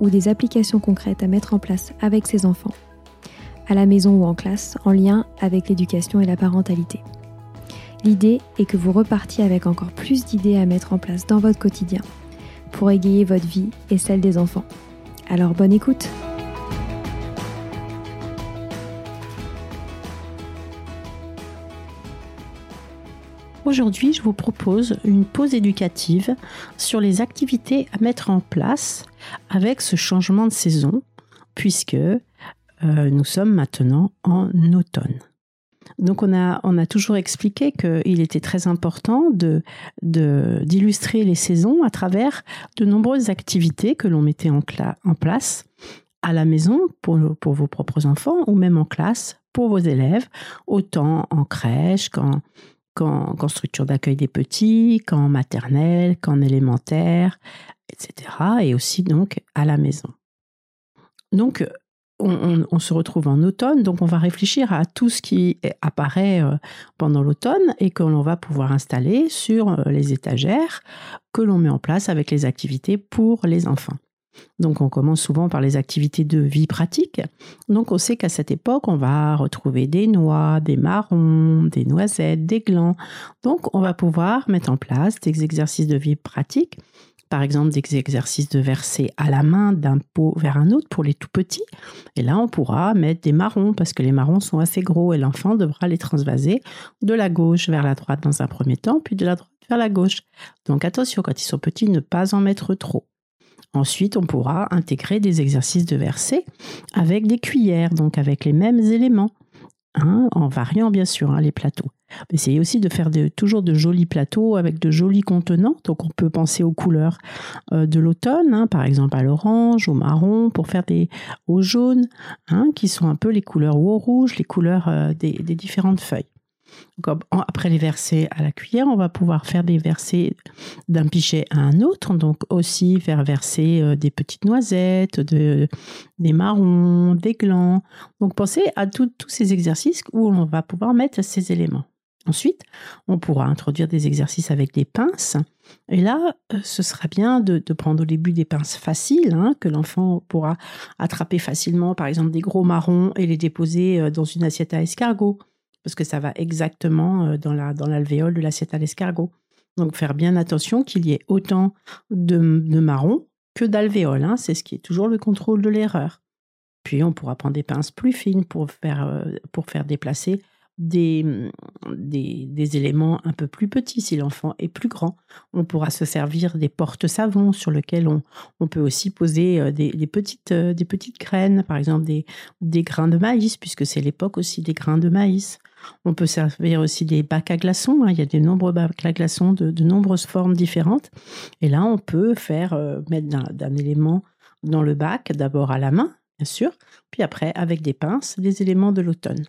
ou des applications concrètes à mettre en place avec ses enfants, à la maison ou en classe, en lien avec l'éducation et la parentalité. L'idée est que vous repartiez avec encore plus d'idées à mettre en place dans votre quotidien pour égayer votre vie et celle des enfants. Alors bonne écoute Aujourd'hui, je vous propose une pause éducative sur les activités à mettre en place avec ce changement de saison, puisque euh, nous sommes maintenant en automne. Donc on a, on a toujours expliqué qu'il était très important de, d'illustrer les saisons à travers de nombreuses activités que l'on mettait en, en place à la maison pour, pour vos propres enfants ou même en classe pour vos élèves, autant en crèche qu'en, qu'en structure d'accueil des petits, qu'en maternelle, qu'en élémentaire, etc. Et aussi donc à la maison. Donc, on, se retrouve en automne, donc on va réfléchir à tout ce qui apparaît euh, pendant l'automne et que l'on va pouvoir installer sur euh, les étagères que l'on met en place avec les activités pour les enfants. Donc on commence souvent par les activités de vie pratique. Donc on sait qu'à cette époque, on va retrouver des noix, des marrons, des noisettes, des glands. Donc on va pouvoir mettre en place des exercices de vie pratique. Par exemple, des exercices de verser à la main d'un pot vers un autre pour les tout petits. Et là, on pourra mettre des marrons parce que les marrons sont assez gros et l'enfant devra les transvaser de la gauche vers la droite dans un premier temps, puis de la droite vers la gauche. Donc attention, quand ils sont petits, ne pas en mettre trop. Ensuite, on pourra intégrer des exercices de verset avec des cuillères, donc avec les mêmes éléments, hein, en variant bien sûr hein, les plateaux. Essayez aussi de faire toujours de jolis plateaux avec de jolis contenants. Donc on peut penser aux couleurs euh, de l'automne, hein, par exemple à l'orange, au marron, pour faire des au jaune, qui sont un peu les couleurs ou au rouge, les couleurs euh, des différentes feuilles après les versets à la cuillère, on va pouvoir faire des versets d'un pichet à un autre, donc aussi faire verser euh, des petites noisettes, des marrons, des glands. Donc pensez à tous ces exercices où on va pouvoir mettre ces éléments. Ensuite, on pourra introduire des exercices avec des pinces. Et là, euh, ce sera bien de, prendre au début des pinces faciles, hein, que l'enfant pourra attraper facilement, par exemple des gros marrons, et les déposer euh, dans une assiette à escargot parce que ça va exactement euh, dans la dans l'alvéole de l'assiette à l'escargot. Donc faire bien attention qu'il y ait autant de, marron que d'alvéole. Hein. C'est ce qui est toujours le contrôle de l'erreur. Puis on pourra prendre des pinces plus fines pour faire, euh, pour faire déplacer des, des, éléments un peu plus petits si l'enfant est plus grand. On pourra se servir des porte-savons sur lesquels on, on, peut aussi poser euh, des, petites, des petites graines, par exemple des, des grains de maïs, puisque c'est l'époque aussi des grains de maïs. On peut servir aussi des bacs à glaçons. Hein. Il y a de nombreux bacs à glaçons de, nombreuses formes différentes. Et là, on peut faire euh, mettre d'un élément dans le bac, d'abord à la main, bien sûr, puis après avec des pinces, des éléments de l'automne.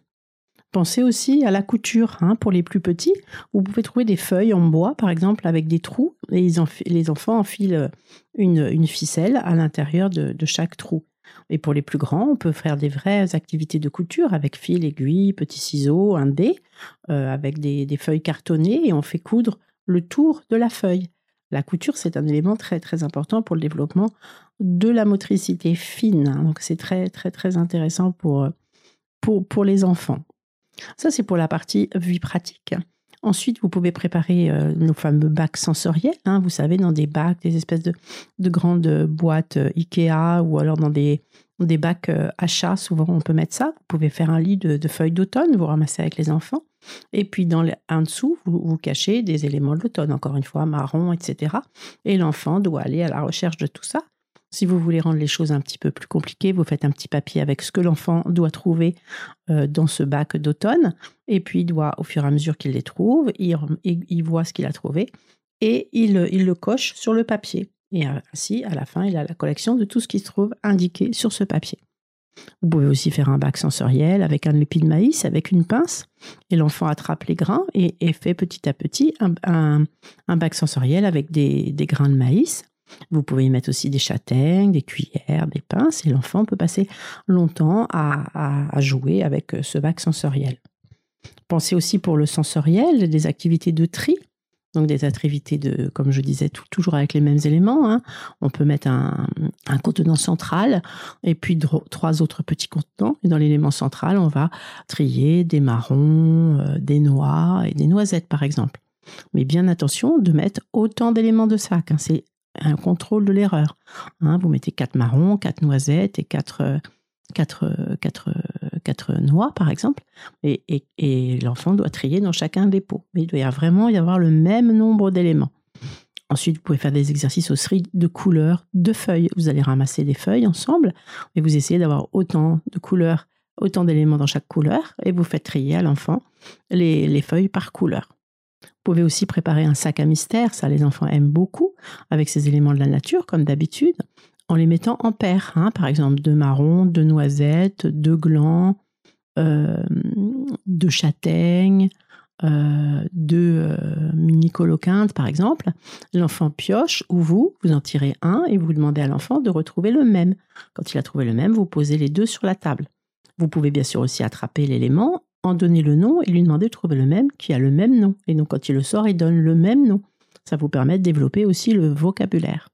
Pensez aussi à la couture hein, pour les plus petits. Vous pouvez trouver des feuilles en bois, par exemple, avec des trous, et les, enfants enfilent une, ficelle à l'intérieur de, chaque trou. Et pour les plus grands, on peut faire des vraies activités de couture avec fil, aiguille, petits ciseaux, un dé, euh, avec des, feuilles cartonnées et on fait coudre le tour de la feuille. La couture, c'est un élément très très important pour le développement de la motricité fine. Hein. Donc c'est très très très intéressant pour, pour, pour les enfants. Ça, c'est pour la partie vie pratique. Ensuite, vous pouvez préparer euh, nos fameux bacs sensoriels. Hein, vous savez, dans des bacs, des espèces de, grandes boîtes euh, Ikea ou alors dans des, des bacs euh, achats. Souvent, on peut mettre ça. Vous pouvez faire un lit de, feuilles d'automne, vous ramassez avec les enfants. Et puis, dans en dessous, vous, vous cachez des éléments de l'automne, encore une fois, marron, etc. Et l'enfant doit aller à la recherche de tout ça. Si vous voulez rendre les choses un petit peu plus compliquées, vous faites un petit papier avec ce que l'enfant doit trouver euh, dans ce bac d'automne. Et puis, il doit, au fur et à mesure qu'il les trouve, il, voit ce qu'il a trouvé et il, le coche sur le papier. Et ainsi, à la fin, il a la collection de tout ce qui se trouve indiqué sur ce papier. Vous pouvez aussi faire un bac sensoriel avec un épi de maïs, avec une pince, et l'enfant attrape les grains et, fait petit à petit un, bac sensoriel avec des, grains de maïs. Vous pouvez y mettre aussi des châtaignes, des cuillères, des pinces, et l'enfant peut passer longtemps à, jouer avec euh, ce bac sensoriel. Pensez aussi pour le sensoriel des activités de tri. Donc des activités de, comme je disais, toujours avec les mêmes éléments. Hein. On peut mettre un, contenant central et puis trois autres petits contenants. Et dans l'élément central, on va trier des marrons, euh, des noix et des noisettes, par exemple. Mais bien attention de mettre autant d'éléments de sac. Hein. C'est un contrôle de l'erreur. Hein, vous mettez quatre marrons, quatre noisettes et quatre, quatre, quatre, quatre noix, par exemple, et, l'enfant doit trier dans chacun des pots. Mais il doit y vraiment y avoir le même nombre d'éléments. Ensuite, vous pouvez faire des exercices aussi de couleurs, de feuilles. Vous allez ramasser des feuilles ensemble et vous essayez d'avoir autant de couleurs, autant d'éléments dans chaque couleur et vous faites trier à l'enfant les, les feuilles par couleur. Pouvez aussi préparer un sac à mystère, ça les enfants aiment beaucoup, avec ces éléments de la nature, comme d'habitude, en les mettant en paire. Hein. par exemple, deux marrons, deux noisettes, deux glands, euh, deux châtaignes, euh, deux euh, mini coloquintes, par exemple. L'enfant pioche ou vous, vous en tirez un et vous demandez à l'enfant de retrouver le même. Quand il a trouvé le même, vous posez les deux sur la table. Vous pouvez bien sûr aussi attraper l'élément donner le nom et lui demander de trouver le même qui a le même nom. Et donc quand il le sort, il donne le même nom. Ça vous permet de développer aussi le vocabulaire.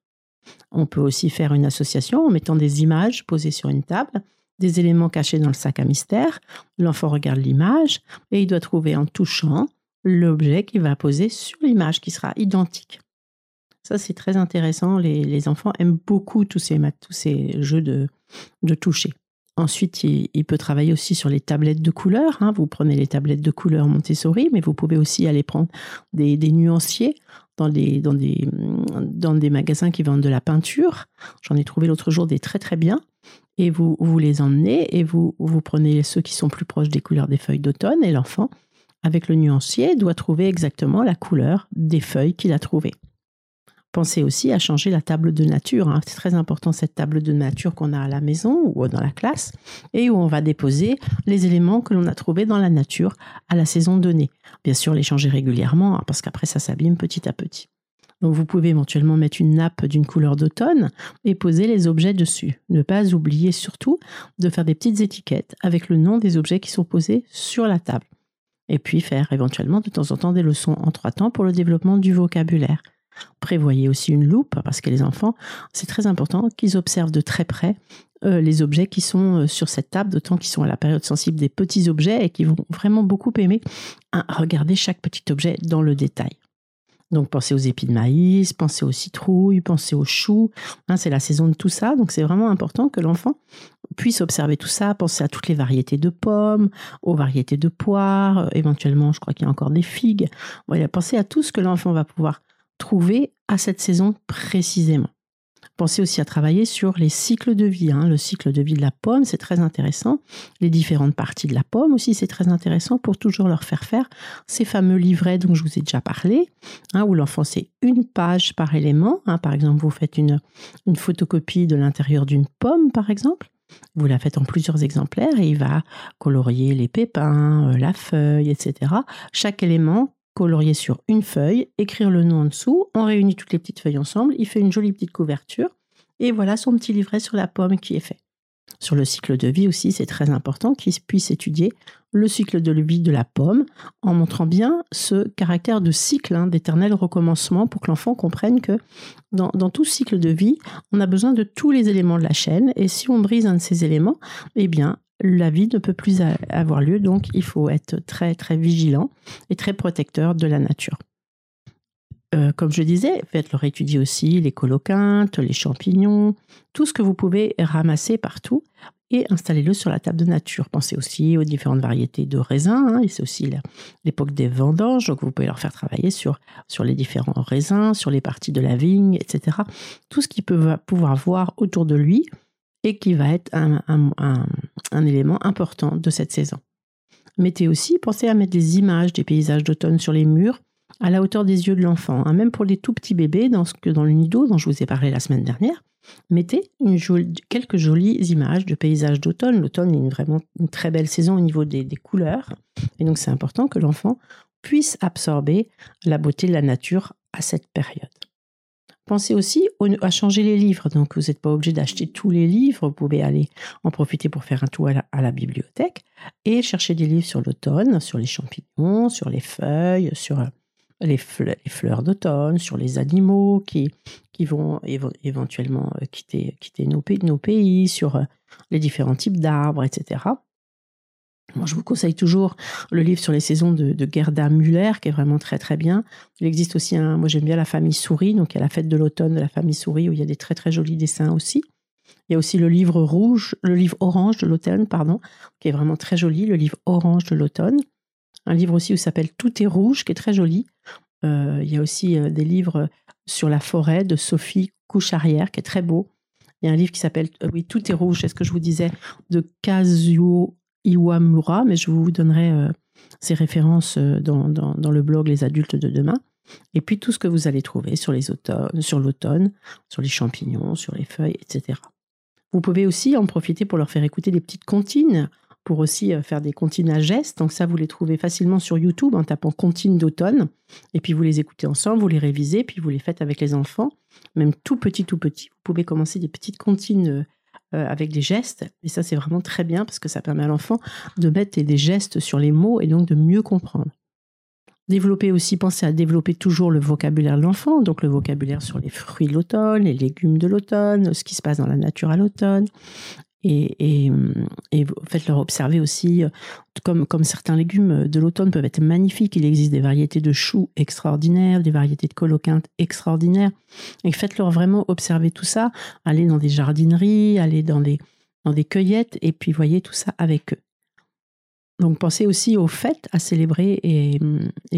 On peut aussi faire une association en mettant des images posées sur une table, des éléments cachés dans le sac à mystère. L'enfant regarde l'image et il doit trouver en touchant l'objet qu'il va poser sur l'image qui sera identique. Ça, c'est très intéressant. Les, enfants aiment beaucoup tous ces, tous ces jeux de, de toucher. Ensuite, il, peut travailler aussi sur les tablettes de couleurs. Hein. Vous prenez les tablettes de couleurs Montessori, mais vous pouvez aussi aller prendre des, nuanciers dans des, magasins qui vendent de la peinture. J'en ai trouvé l'autre jour des très très bien. Et vous, vous les emmenez et vous, vous prenez ceux qui sont plus proches des couleurs des feuilles d'automne et l'enfant, avec le nuancier, doit trouver exactement la couleur des feuilles qu'il a trouvées. Pensez aussi à changer la table de nature. Hein. C'est très important cette table de nature qu'on a à la maison ou dans la classe et où on va déposer les éléments que l'on a trouvés dans la nature à la saison donnée. Bien sûr, les changer régulièrement hein, parce qu'après ça s'abîme petit à petit. Donc vous pouvez éventuellement mettre une nappe d'une couleur d'automne et poser les objets dessus. Ne pas oublier surtout de faire des petites étiquettes avec le nom des objets qui sont posés sur la table. Et puis faire éventuellement de temps en temps des leçons en trois temps pour le développement du vocabulaire. Prévoyez aussi une loupe parce que les enfants, c'est très important qu'ils observent de très près euh, les objets qui sont euh, sur cette table, d'autant qu'ils sont à la période sensible des petits objets et qui vont vraiment beaucoup aimer regarder chaque petit objet dans le détail. Donc pensez aux épis de maïs, pensez aux citrouilles, pensez aux choux. Hein, c'est la saison de tout ça, donc c'est vraiment important que l'enfant puisse observer tout ça, penser à toutes les variétés de pommes, aux variétés de poires, euh, éventuellement je crois qu'il y a encore des figues. Voilà, pensez à tout ce que l'enfant va pouvoir trouver à cette saison précisément. Pensez aussi à travailler sur les cycles de vie. Hein. Le cycle de vie de la pomme, c'est très intéressant. Les différentes parties de la pomme aussi, c'est très intéressant pour toujours leur faire faire ces fameux livrets dont je vous ai déjà parlé, hein, où l'enfant c'est une page par élément. Hein. Par exemple, vous faites une, une photocopie de l'intérieur d'une pomme, par exemple. Vous la faites en plusieurs exemplaires et il va colorier les pépins, euh, la feuille, etc. Chaque élément colorier sur une feuille, écrire le nom en dessous, on réunit toutes les petites feuilles ensemble, il fait une jolie petite couverture, et voilà son petit livret sur la pomme qui est fait. Sur le cycle de vie aussi, c'est très important qu'ils puissent étudier le cycle de vie de la pomme en montrant bien ce caractère de cycle, hein, d'éternel recommencement pour que l'enfant comprenne que dans, tout cycle de vie, on a besoin de tous les éléments de la chaîne et si on brise un de ces éléments, eh bien, la vie ne peut plus avoir lieu. Donc, il faut être très, très vigilant et très protecteur de la nature. Euh, comme je disais, faites-leur étudier aussi les coloquintes, les champignons, tout ce que vous pouvez ramasser partout et installez-le sur la table de nature. Pensez aussi aux différentes variétés de raisins, hein, et c'est aussi l'époque des vendanges, donc vous pouvez leur faire travailler sur, sur les différents raisins, sur les parties de la vigne, etc. Tout ce qu'il peut pouvoir voir autour de lui et qui va être un, élément important de cette saison. Mettez aussi, pensez à mettre des images des paysages d'automne sur les murs à la hauteur des yeux de l'enfant. Hein. Même pour les tout petits bébés, dans, ce dans le nido dont je vous ai parlé la semaine dernière, mettez quelques jolies images de paysages d'automne. L'automne est vraiment une très belle saison au niveau des, couleurs. Et donc c'est important que l'enfant puisse absorber la beauté de la nature à cette période. Pensez aussi à changer les livres. Donc, vous n'êtes pas obligé d'acheter tous les livres. Vous pouvez aller en profiter pour faire un tour à la bibliothèque et chercher des livres sur l'automne, sur les champignons, sur les feuilles, sur les, fleurs, d'automne, sur les animaux qui, vont éventuellement euh, quitter, quitter nos, pays, nos pays, sur euh, les différents types d'arbres, etc. Moi, je vous conseille toujours le livre sur les saisons de, Gerda Müller, qui est vraiment très très bien. Il existe aussi un, moi j'aime bien la famille souris, donc il y a la fête de l'automne de la famille souris où il y a des très très jolis dessins aussi. Il y a aussi le livre rouge, le livre orange de l'automne, pardon, qui est vraiment très joli, le livre orange de l'automne un livre aussi où s'appelle Tout est rouge, qui est très joli. Euh, il y a aussi euh, des livres sur la forêt de Sophie Coucharière, qui est très beau. Il y a un livre qui s'appelle, euh, oui, Tout est rouge, c'est ce que je vous disais, de Kazuo Iwamura, mais je vous donnerai ces références dans, dans, le blog Les adultes de demain. Et puis tout ce que vous allez trouver sur les automnes, sur l'automne, sur les champignons, sur les feuilles, etc. Vous pouvez aussi en profiter pour leur faire écouter des petites comptines pour aussi euh, faire des comptines à gestes. Donc ça, vous les trouvez facilement sur YouTube en tapant comptines d'automne. Et puis vous les écoutez ensemble, vous les révisez, puis vous les faites avec les enfants, même tout petit, tout petit. Vous pouvez commencer des petites comptines euh, avec des gestes. Et ça, c'est vraiment très bien parce que ça permet à l'enfant de mettre des gestes sur les mots et donc de mieux comprendre. Développer aussi, pensez à développer toujours le vocabulaire de l'enfant, donc le vocabulaire sur les fruits de l'automne, les légumes de l'automne, ce qui se passe dans la nature à l'automne, et, et, faites-leur observer aussi, euh, comme, comme certains légumes de l'automne peuvent être magnifiques, il existe des variétés de choux extraordinaires, des variétés de coloquintes extraordinaires, et faites-leur vraiment observer tout ça, aller dans des jardineries, aller dans des, dans des cueillettes, et puis voyez tout ça avec eux. Donc pensez aussi aux fêtes à célébrer et,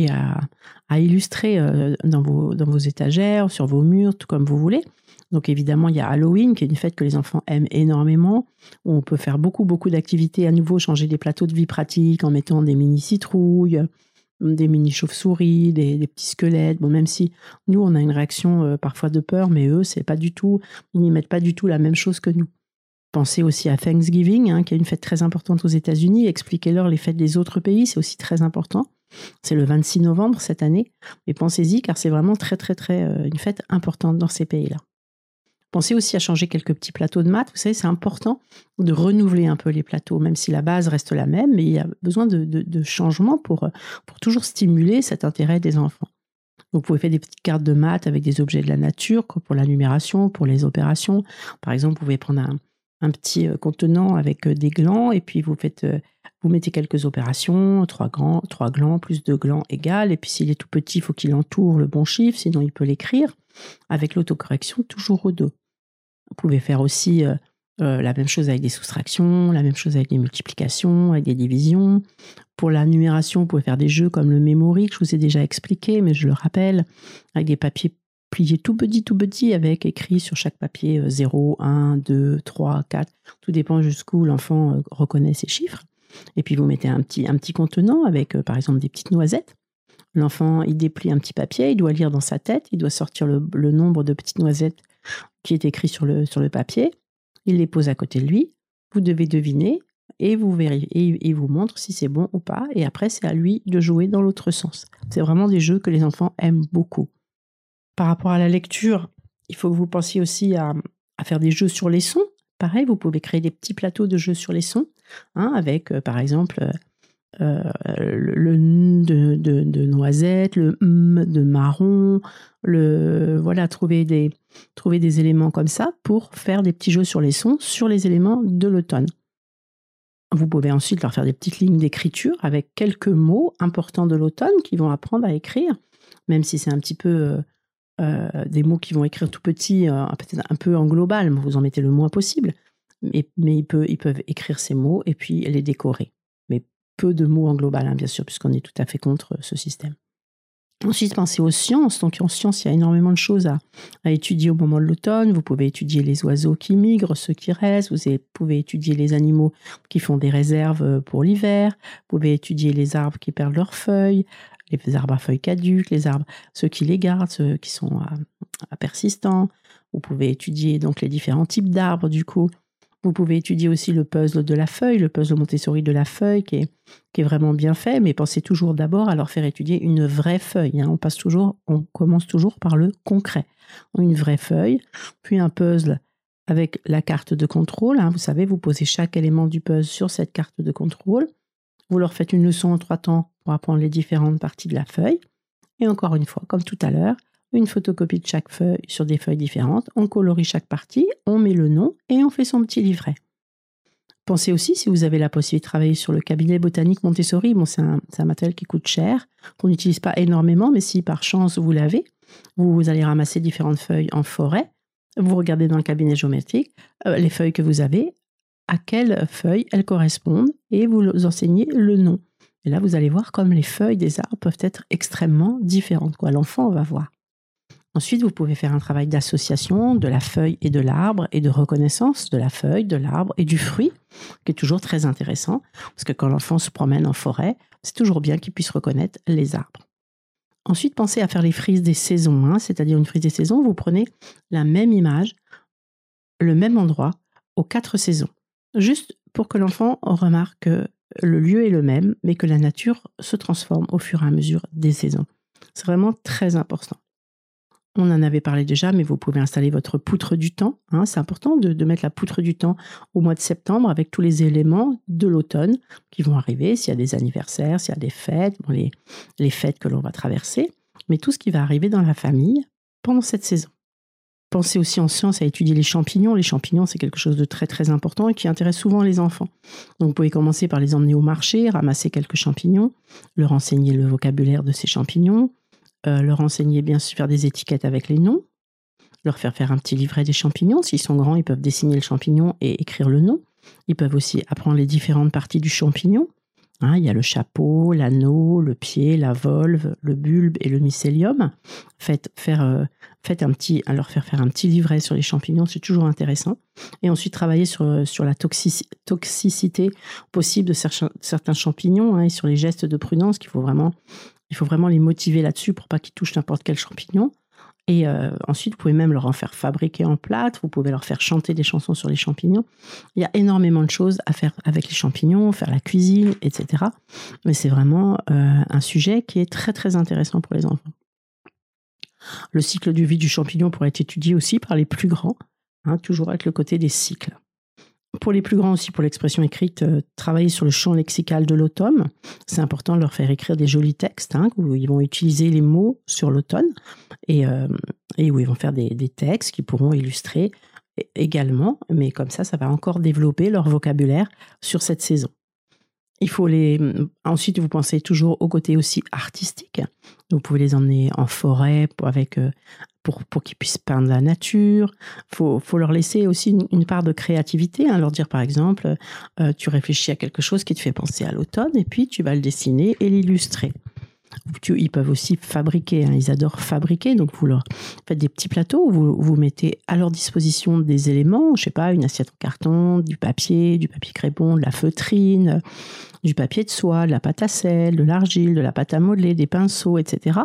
à, illustrer euh, dans vos, étagères, sur vos murs, tout comme vous voulez. Donc évidemment, il y a Halloween, qui est une fête que les enfants aiment énormément, où on peut faire beaucoup, beaucoup d'activités à nouveau, changer des plateaux de vie pratiques en mettant des mini citrouilles, des mini chauves-souris, des, petits squelettes. Bon, même si nous, on a une réaction euh, parfois de peur, mais eux, c'est pas du tout, ils n'y mettent pas du tout la même chose que nous. Pensez aussi à Thanksgiving, hein, qui est une fête très importante aux États-Unis. Expliquez-leur les fêtes des autres pays, c'est aussi très important. C'est le 26 novembre cette année, mais pensez-y car c'est vraiment très très très euh, une fête importante dans ces pays-là. Pensez aussi à changer quelques petits plateaux de maths. Vous savez, c'est important de renouveler un peu les plateaux, même si la base reste la même, mais il y a besoin de, changements pour, pour toujours stimuler cet intérêt des enfants. vous pouvez faire des petites cartes de maths avec des objets de la nature, pour la numération, pour les opérations. Par exemple, vous pouvez prendre un, un petit euh, contenant avec euh, des glands et puis vous faites euh, vous mettez quelques opérations, trois, grands, trois glands plus deux glands égales, et puis s'il est tout petit, il faut qu'il entoure le bon chiffre, sinon il peut l'écrire, avec l'autocorrection toujours au dos. Vous pouvez faire aussi la même chose avec des soustractions, la même chose avec des multiplications, avec des divisions. Pour la numération, vous pouvez faire des jeux comme le memory que je vous ai déjà expliqué, mais je le rappelle, avec des papiers pliés tout petits, tout petits, avec écrit sur chaque papier 0, 1, 2, 3, 4. Tout dépend jusqu'où l'enfant euh, reconnaît ses chiffres. Et puis vous mettez un petit, un petit contenant avec, par exemple, des petites noisettes. L'enfant, il déplie un petit papier, il doit lire dans sa tête, il doit sortir le nombre de petites noisettes qui est écrit sur le, sur le papier. Il les pose à côté de lui. Vous devez deviner et vous vérifiez, et il vous montre si c'est bon ou pas. Et après, c'est à lui de jouer dans l'autre sens. C'est vraiment des jeux que les enfants aiment beaucoup. Par rapport à la lecture, il faut que vous pensiez aussi à, faire des jeux sur les sons. pareil, vous pouvez créer des petits plateaux de jeux sur les sons, hein, avec par exemple le, le de, de, noisette, le m de marron, le voilà, trouver des, trouver des éléments comme ça pour faire des petits jeux sur les sons sur les éléments de l'automne. Vous pouvez ensuite leur faire des petites lignes d'écriture avec quelques mots importants de l'automne qu'ils vont apprendre à écrire, même si c'est un petit peu euh, euh, des mots qui vont écrire tout petit, euh, peut-être un peu en global, mais vous en mettez le moins possible. Mais, ils, peuvent, écrire ces mots et puis les décorer. Mais peu de mots en global, hein, bien sûr, puisqu'on est tout à fait contre ce système. Ensuite, pensez aux sciences. Donc, en sciences, il y a énormément de choses à, étudier au moment de l'automne. Vous pouvez étudier les oiseaux qui migrent, ceux qui restent. Vous pouvez étudier les animaux qui font des réserves euh, pour l'hiver. Vous pouvez étudier les arbres qui perdent leurs feuilles, les arbres à feuilles caduques, les arbres, ceux qui les gardent, ceux qui sont à persistants. Vous pouvez étudier donc les différents types d'arbres, du coup. Vous pouvez étudier aussi le puzzle de la feuille, le puzzle Montessori de la feuille, qui est, qui est vraiment bien fait, mais pensez toujours d'abord à leur faire étudier une vraie feuille. Hein. On passe toujours, on commence toujours par le concret. Une vraie feuille, puis un puzzle avec la carte de contrôle. Hein. Vous savez, vous posez chaque élément du puzzle sur cette carte de contrôle. Vous leur faites une leçon en trois temps pour apprendre les différentes parties de la feuille. Et encore une fois, comme tout à l'heure, une photocopie de chaque feuille sur des feuilles différentes, on colorie chaque partie, on met le nom et on fait son petit livret. Pensez aussi, si vous avez la possibilité de travailler sur le cabinet botanique Montessori, bon, c'est un, matériel qui coûte cher, qu'on n'utilise pas énormément, mais si par chance vous l'avez, vous, allez ramasser différentes feuilles en forêt, vous regardez dans le cabinet géométrique euh, les feuilles que vous avez, à quelles feuilles elles correspondent, et vous enseignez le nom. Et là, vous allez voir comme les feuilles des arbres peuvent être extrêmement différentes. Quoi. L'enfant va voir. Ensuite, vous pouvez faire un travail d'association de la feuille et de l'arbre et de reconnaissance de la feuille, de l'arbre et du fruit, qui est toujours très intéressant, parce que quand l'enfant se promène en forêt, c'est toujours bien qu'il puisse reconnaître les arbres. Ensuite, pensez à faire les frises des saisons, hein, c'est-à-dire une frise des saisons, vous prenez la même image, le même endroit, aux quatre saisons, juste pour que l'enfant remarque que le lieu est le même, mais que la nature se transforme au fur et à mesure des saisons. C'est vraiment très important. On en avait parlé déjà, mais vous pouvez installer votre poutre du temps. Hein. c'est important de, mettre la poutre du temps au mois de septembre avec tous les éléments de l'automne qui vont arriver, s'il y a des anniversaires, s'il y a des fêtes, les, les fêtes que l'on va traverser, mais tout ce qui va arriver dans la famille pendant cette saison. Pensez aussi en science à étudier les champignons. Les champignons, c'est quelque chose de très très important et qui intéresse souvent les enfants. Donc vous pouvez commencer par les emmener au marché, ramasser quelques champignons, leur enseigner le vocabulaire de ces champignons, euh, leur enseigner bien sûr faire des étiquettes avec les noms, leur faire faire un petit livret des champignons. S'ils sont grands, ils peuvent dessiner le champignon et écrire le nom. Ils peuvent aussi apprendre les différentes parties du champignon. Hein, il y a le chapeau, l'anneau, le pied, la volve, le bulbe et le mycélium. Faites, faire, euh, faites un petit, leur faire faire un petit livret sur les champignons, c'est toujours intéressant. Et ensuite travailler sur, euh, sur la toxicité possible de certains champignons hein, et sur les gestes de prudence qu'il faut vraiment il faut vraiment les motiver là-dessus pour pas qu'ils touchent n'importe quel champignon. Et euh, ensuite, vous pouvez même leur en faire fabriquer en plâtre, vous pouvez leur faire chanter des chansons sur les champignons. Il y a énormément de choses à faire avec les champignons, faire la cuisine, etc. Mais c'est vraiment euh, un sujet qui est très très intéressant pour les enfants. Le cycle de vie du champignon pourrait être étudié aussi par les plus grands, hein, toujours avec le côté des cycles. Pour les plus grands aussi, pour l'expression écrite, euh, travailler sur le champ lexical de l'automne. C'est important de leur faire écrire des jolis textes, hein, où ils vont utiliser les mots sur l'automne et, euh, et, où ils vont faire des, des textes qui pourront illustrer également, mais comme ça, ça va encore développer leur vocabulaire sur cette saison. Il faut les. Ensuite, vous pensez toujours au côté aussi artistique. Vous pouvez les emmener en forêt avec euh, pour, pour qu'ils puissent peindre la nature. Faut, faut, leur laisser aussi une, part de créativité, hein, leur dire par exemple, euh, tu réfléchis à quelque chose qui te fait penser à l'automne et puis tu vas le dessiner et l'illustrer. Ils peuvent aussi fabriquer, hein, ils adorent fabriquer, donc vous leur faites des petits plateaux, vous, vous mettez à leur disposition des éléments, je sais pas, une assiette en carton, du papier, du papier crépon, de la feutrine, du papier de soie, de la pâte à sel, de l'argile, de la pâte à modeler, des pinceaux, etc.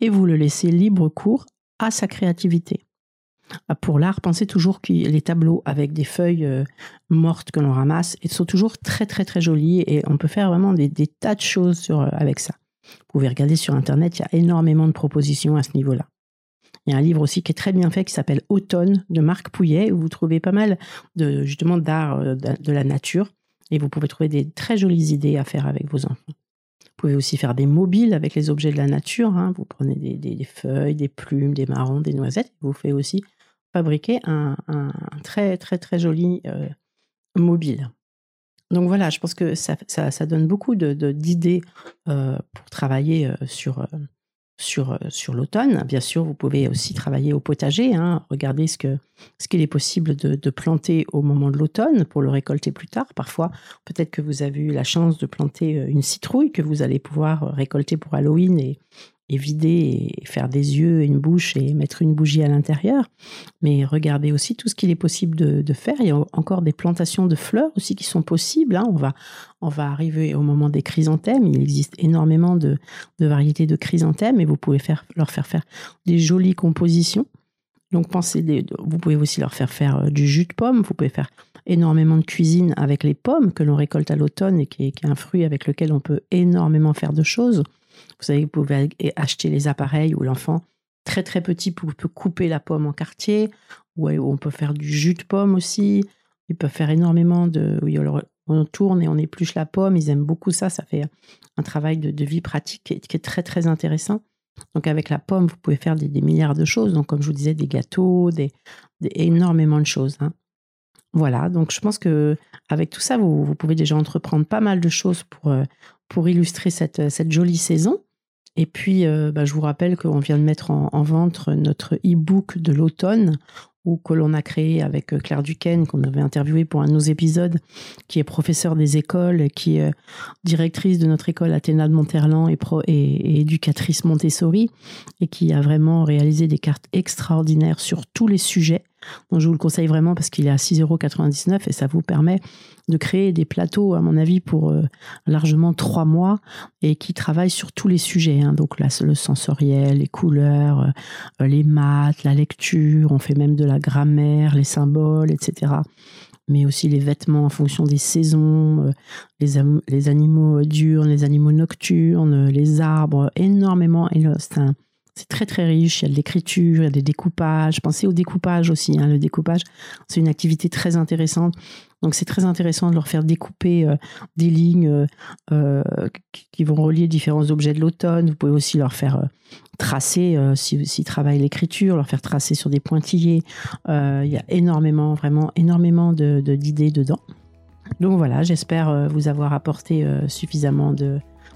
Et vous le laissez libre cours à sa créativité. Ah, pour l'art, pensez toujours que les tableaux avec des feuilles euh, mortes que l'on ramasse sont toujours très très très jolis et on peut faire vraiment des, tas de choses euh, avec ça. Vous pouvez regarder sur Internet, il y a énormément de propositions à ce niveau-là. Il y a un livre aussi qui est très bien fait qui s'appelle Automne de Marc Pouillet, où vous trouvez pas mal justement d'art euh, de la nature et vous pouvez trouver des très jolies idées à faire avec vos enfants. Pouvez aussi faire des mobiles avec les objets de la nature. Hein. Vous prenez des, feuilles, des plumes, des marrons, des noisettes. Vous faites aussi fabriquer un, très très très joli euh, mobile. Donc voilà, je pense que ça, donne beaucoup d'idées de, euh, pour travailler sur, sur, euh, sur l'automne. Bien sûr, vous pouvez aussi travailler au potager, hein, regarder ce que ce qu'il est possible de, de, planter au moment de l'automne pour le récolter plus tard. Parfois, peut-être que vous avez eu la chance de planter euh, une citrouille que vous allez pouvoir euh, récolter pour Halloween et, et vider et faire des yeux et une bouche et mettre une bougie à l'intérieur. Mais regardez aussi tout ce qu'il est possible de, faire. Il y a encore des plantations de fleurs aussi qui sont possibles. Hein. On, va, on va arriver au moment des chrysanthèmes. Il existe énormément de, variétés de chrysanthèmes et vous pouvez faire, leur faire faire des jolies compositions. Donc pensez, des, vous pouvez aussi leur faire faire euh, du jus de pomme. Vous pouvez faire énormément de cuisine avec les pommes que l'on récolte à l'automne et qui est un fruit avec lequel on peut énormément faire de choses. Vous savez, vous pouvez acheter les appareils où l'enfant, très très petit, peut couper la pomme en quartier, ou on peut faire du jus de pomme aussi. Ils peuvent faire énormément de. On tourne et on épluche la pomme. Ils aiment beaucoup ça. Ça fait un travail de, vie pratique qui est, très très intéressant. Donc avec la pomme, vous pouvez faire des, milliards de choses. Donc comme je vous disais, des gâteaux, des, énormément de choses. Hein. Voilà, donc je pense que avec tout ça, vous, pouvez déjà entreprendre pas mal de choses pour, euh, pour illustrer cette, cette jolie saison. Et puis, euh, bah, je vous rappelle qu'on vient de mettre en, vente notre e-book de l'automne, ou que l'on a créé avec euh, Claire Duquesne, qu'on avait interviewé pour un de nos épisodes, qui est professeure des écoles, qui est directrice de notre école Athéna de Monterland et, éducatrice Montessori, et qui a vraiment réalisé des cartes extraordinaires sur tous les sujets. Donc je vous le conseille vraiment parce qu'il est à 6,99€ et ça vous permet de créer des plateaux, à mon avis, pour euh, largement trois mois et qui travaillent sur tous les sujets. Hein. Donc le sensoriel, les couleurs, euh, les maths, la lecture, on fait même de la grammaire, les symboles, etc. Mais aussi les vêtements en fonction des saisons, euh, les, les animaux diurnes, les animaux nocturnes, les arbres, énormément. C'est un, c'est très très riche, il y a de l'écriture, il y a des découpages. Pensez au découpage aussi. Hein. Le découpage, c'est une activité très intéressante. Donc c'est très intéressant de leur faire découper euh, des lignes euh, euh, qui vont relier différents objets de l'automne. Vous pouvez aussi leur faire tracer, s'ils si, travaillent l'écriture, leur faire tracer sur des pointillés. il y a énormément, vraiment énormément d'idées de, dedans. Donc voilà, j'espère vous avoir apporté suffisamment de,